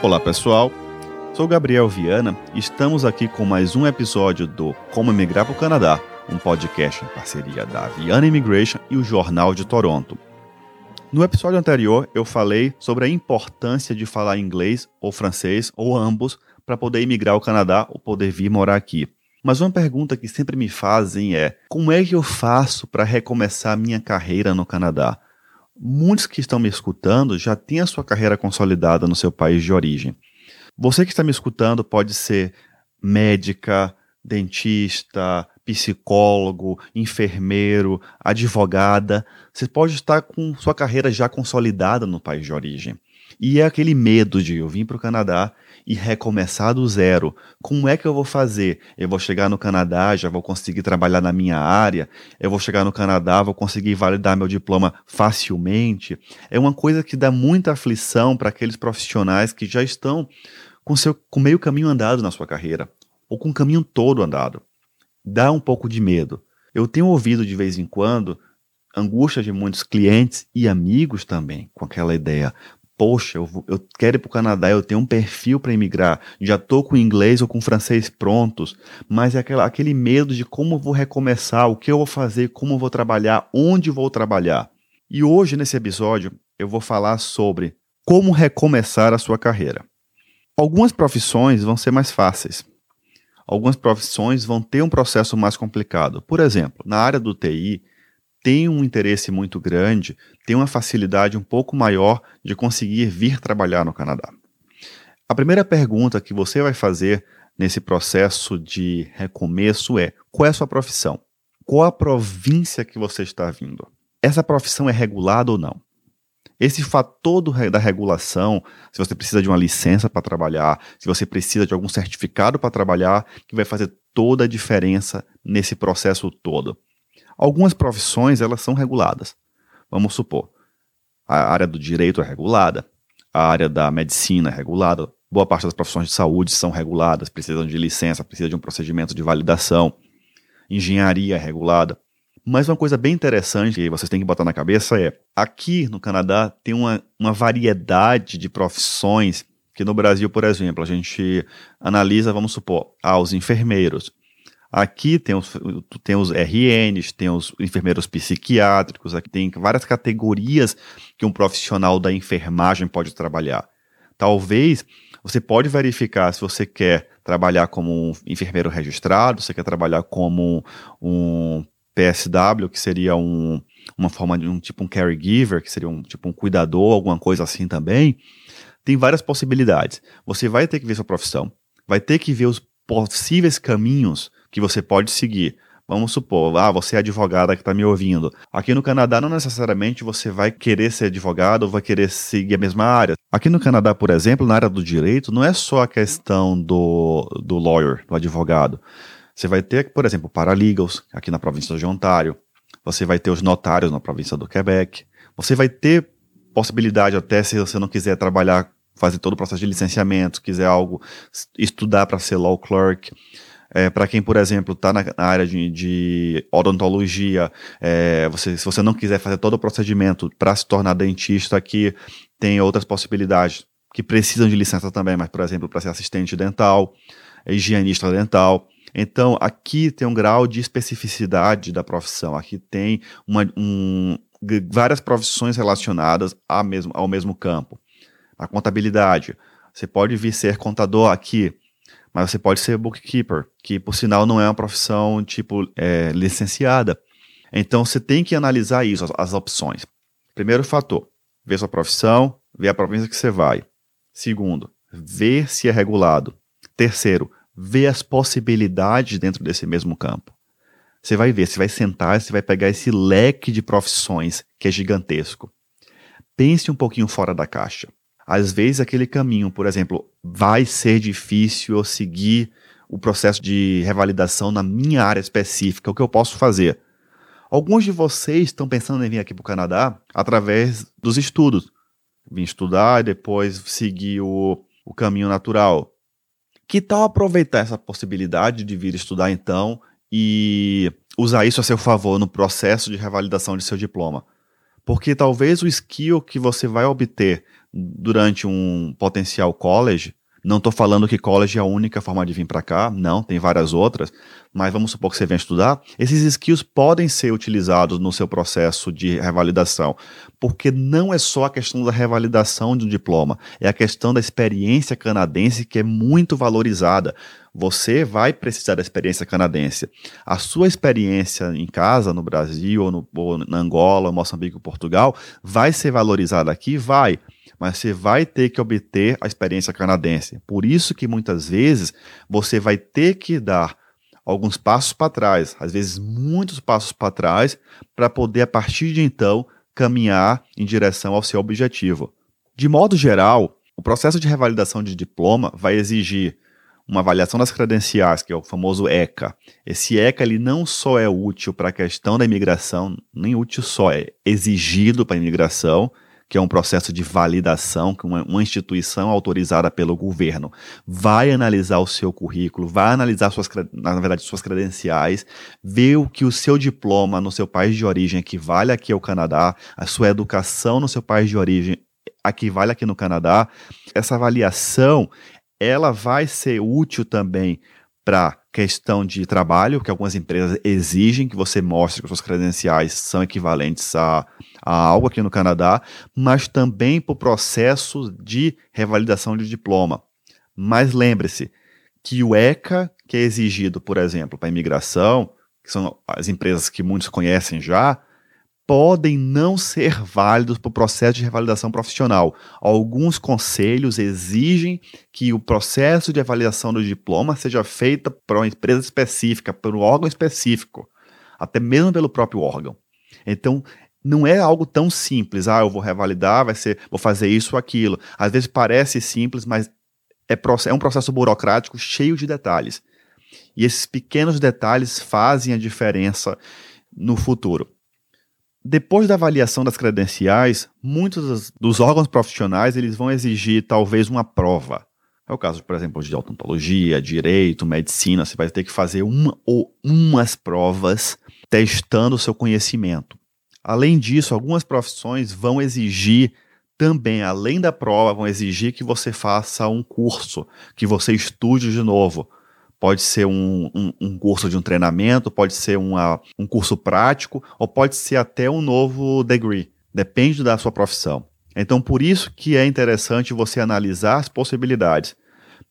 Olá pessoal, sou Gabriel Viana e estamos aqui com mais um episódio do Como Emigrar para o Canadá, um podcast em parceria da Viana Immigration e o Jornal de Toronto. No episódio anterior eu falei sobre a importância de falar inglês ou francês ou ambos para poder emigrar ao Canadá ou poder vir morar aqui. Mas uma pergunta que sempre me fazem é: como é que eu faço para recomeçar minha carreira no Canadá? Muitos que estão me escutando já têm a sua carreira consolidada no seu país de origem. Você que está me escutando pode ser médica, dentista, psicólogo, enfermeiro, advogada. Você pode estar com sua carreira já consolidada no país de origem. E é aquele medo de eu vir para o Canadá e recomeçar do zero. Como é que eu vou fazer? Eu vou chegar no Canadá, já vou conseguir trabalhar na minha área, eu vou chegar no Canadá, vou conseguir validar meu diploma facilmente. É uma coisa que dá muita aflição para aqueles profissionais que já estão com, seu, com meio caminho andado na sua carreira, ou com o caminho todo andado. Dá um pouco de medo. Eu tenho ouvido de vez em quando angústia de muitos clientes e amigos também com aquela ideia poxa, eu, eu quero ir para o Canadá, eu tenho um perfil para imigrar, já estou com inglês ou com francês prontos, mas é aquela, aquele medo de como vou recomeçar, o que eu vou fazer, como vou trabalhar, onde vou trabalhar. E hoje, nesse episódio, eu vou falar sobre como recomeçar a sua carreira. Algumas profissões vão ser mais fáceis. Algumas profissões vão ter um processo mais complicado. Por exemplo, na área do TI, tem um interesse muito grande, tem uma facilidade um pouco maior de conseguir vir trabalhar no Canadá. A primeira pergunta que você vai fazer nesse processo de recomeço é: qual é a sua profissão? Qual a província que você está vindo? Essa profissão é regulada ou não? Esse fator do, da regulação, se você precisa de uma licença para trabalhar, se você precisa de algum certificado para trabalhar, que vai fazer toda a diferença nesse processo todo. Algumas profissões elas são reguladas. Vamos supor, a área do direito é regulada, a área da medicina é regulada, boa parte das profissões de saúde são reguladas, precisam de licença, precisam de um procedimento de validação, engenharia é regulada. Mas uma coisa bem interessante que vocês têm que botar na cabeça é: aqui no Canadá tem uma, uma variedade de profissões que no Brasil, por exemplo, a gente analisa, vamos supor, ah, os enfermeiros. Aqui tem os, tem os RNs, tem os enfermeiros psiquiátricos, aqui tem várias categorias que um profissional da enfermagem pode trabalhar. Talvez você pode verificar se você quer trabalhar como um enfermeiro registrado, você quer trabalhar como um PSW, que seria um, uma forma de um tipo um caregiver, que seria um tipo um cuidador, alguma coisa assim também. Tem várias possibilidades. Você vai ter que ver sua profissão, vai ter que ver os possíveis caminhos que você pode seguir. Vamos supor, ah, você é advogada que está me ouvindo. Aqui no Canadá, não necessariamente você vai querer ser advogado ou vai querer seguir a mesma área. Aqui no Canadá, por exemplo, na área do direito, não é só a questão do, do lawyer, do advogado. Você vai ter, por exemplo, paralegals, aqui na província de Ontário. Você vai ter os notários na província do Quebec. Você vai ter possibilidade, até se você não quiser trabalhar, fazer todo o processo de licenciamento, quiser algo, estudar para ser law clerk. É, para quem, por exemplo, está na, área de, de odontologia, é, você, se você não quiser fazer todo o procedimento para se tornar dentista, aqui tem outras possibilidades que precisam de licença também, mas, por exemplo, para ser assistente dental, higienista dental. Então, aqui tem um grau de especificidade da profissão. Aqui tem uma, um, várias profissões relacionadas mesmo, ao mesmo campo. A contabilidade. Você pode vir ser contador aqui mas você pode ser bookkeeper, que por sinal não é uma profissão tipo é, licenciada. Então você tem que analisar isso, as, as opções. Primeiro fator, ver sua profissão, ver a província que você vai. Segundo, ver se é regulado. Terceiro, ver as possibilidades dentro desse mesmo campo. Você vai ver, você vai sentar, você vai pegar esse leque de profissões que é gigantesco. Pense um pouquinho fora da caixa. Às vezes aquele caminho, por exemplo, vai ser difícil eu seguir o processo de revalidação na minha área específica, o que eu posso fazer? Alguns de vocês estão pensando em vir aqui para o Canadá através dos estudos. Vim estudar e depois seguir o, o caminho natural. Que tal aproveitar essa possibilidade de vir estudar então e usar isso a seu favor no processo de revalidação de seu diploma? Porque talvez o skill que você vai obter durante um potencial college, não estou falando que college é a única forma de vir para cá, não, tem várias outras, mas vamos supor que você venha estudar, esses skills podem ser utilizados no seu processo de revalidação, porque não é só a questão da revalidação de um diploma, é a questão da experiência canadense que é muito valorizada. Você vai precisar da experiência canadense. A sua experiência em casa, no Brasil, ou, no, ou na Angola, Moçambique Portugal, vai ser valorizada aqui? Vai mas você vai ter que obter a experiência canadense. Por isso que muitas vezes você vai ter que dar alguns passos para trás, às vezes muitos passos para trás, para poder a partir de então caminhar em direção ao seu objetivo. De modo geral, o processo de revalidação de diploma vai exigir uma avaliação das credenciais, que é o famoso ECA. Esse ECA ele não só é útil para a questão da imigração, nem útil só, é exigido para a imigração, que é um processo de validação, que uma, uma instituição autorizada pelo governo vai analisar o seu currículo, vai analisar suas, na verdade, suas credenciais, ver o que o seu diploma no seu país de origem equivale aqui ao Canadá, a sua educação no seu país de origem equivale aqui no Canadá. Essa avaliação, ela vai ser útil também para questão de trabalho, que algumas empresas exigem que você mostre que suas credenciais são equivalentes a, a algo aqui no Canadá, mas também para o processo de revalidação de diploma. Mas lembre-se que o ECA, que é exigido, por exemplo, para imigração, que são as empresas que muitos conhecem já, podem não ser válidos para o processo de revalidação profissional. Alguns conselhos exigem que o processo de avaliação do diploma seja feito por uma empresa específica, por um órgão específico, até mesmo pelo próprio órgão. Então, não é algo tão simples, ah, eu vou revalidar, vai ser, vou fazer isso ou aquilo. Às vezes parece simples, mas é, é um processo burocrático cheio de detalhes. E esses pequenos detalhes fazem a diferença no futuro. Depois da avaliação das credenciais, muitos dos órgãos profissionais eles vão exigir talvez uma prova. É o caso, por exemplo, de odontologia, direito, medicina. Você vai ter que fazer uma ou umas provas testando o seu conhecimento. Além disso, algumas profissões vão exigir também, além da prova, vão exigir que você faça um curso, que você estude de novo pode ser um, um, um, curso de um treinamento, pode ser uma, um curso prático, ou pode ser até um novo degree. Depende da sua profissão. Então, por isso que é interessante você analisar as possibilidades.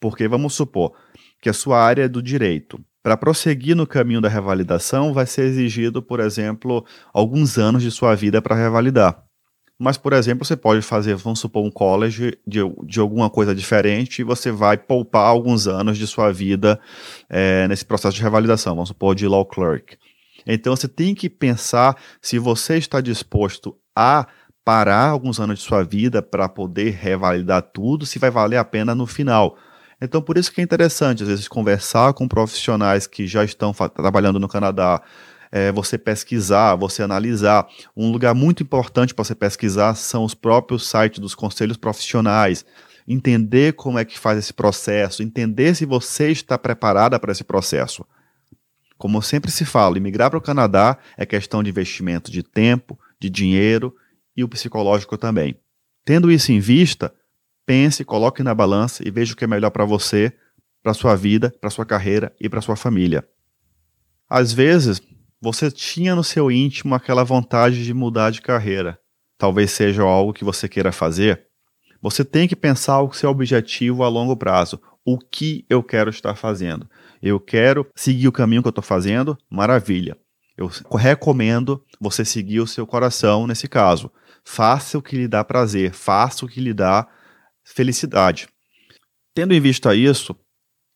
Porque vamos supor que a sua área é do direito. Para prosseguir no caminho da revalidação, vai ser exigido, por exemplo, alguns anos de sua vida para revalidar. Mas, por exemplo, você pode fazer, vamos supor, um college de, de alguma coisa diferente e você vai poupar alguns anos de sua vida é, nesse processo de revalidação, vamos supor, de law clerk. Então, você tem que pensar se você está disposto a parar alguns anos de sua vida para poder revalidar tudo, se vai valer a pena no final. Então, por isso que é interessante, às vezes, conversar com profissionais que já estão trabalhando no Canadá, é, você pesquisar, você analisar. Um lugar muito importante para você pesquisar são os próprios sites dos conselhos profissionais. Entender como é que faz esse processo, entender se você está preparada para esse processo. Como sempre se fala, imigrar para o Canadá é questão de investimento de tempo, de dinheiro e o psicológico também. Tendo isso em vista, pense, coloque na balança e veja o que é melhor para você, para sua vida, para sua carreira e para sua família. Às vezes, você tinha no seu íntimo aquela vontade de mudar de carreira. Talvez seja algo que você queira fazer. Você tem que pensar o seu objetivo a longo prazo. O que eu quero estar fazendo? Eu quero seguir o caminho que eu estou fazendo? Maravilha. Eu recomendo você seguir o seu coração nesse caso. Faça o que lhe dá prazer, faça o que lhe dá felicidade. Tendo em vista isso,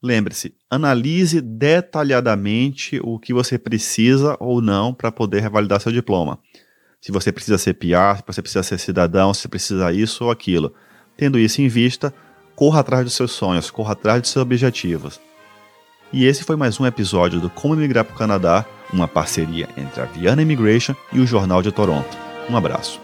Lembre-se, analise detalhadamente o que você precisa ou não para poder revalidar seu diploma. Se você precisa ser PR, se você precisa ser cidadão, se precisa isso ou aquilo. Tendo isso em vista, corra atrás dos seus sonhos, corra atrás dos seus objetivos. E esse foi mais um episódio do Como Migrar para o Canadá, uma parceria entre a Viana Immigration e o Jornal de Toronto. Um abraço.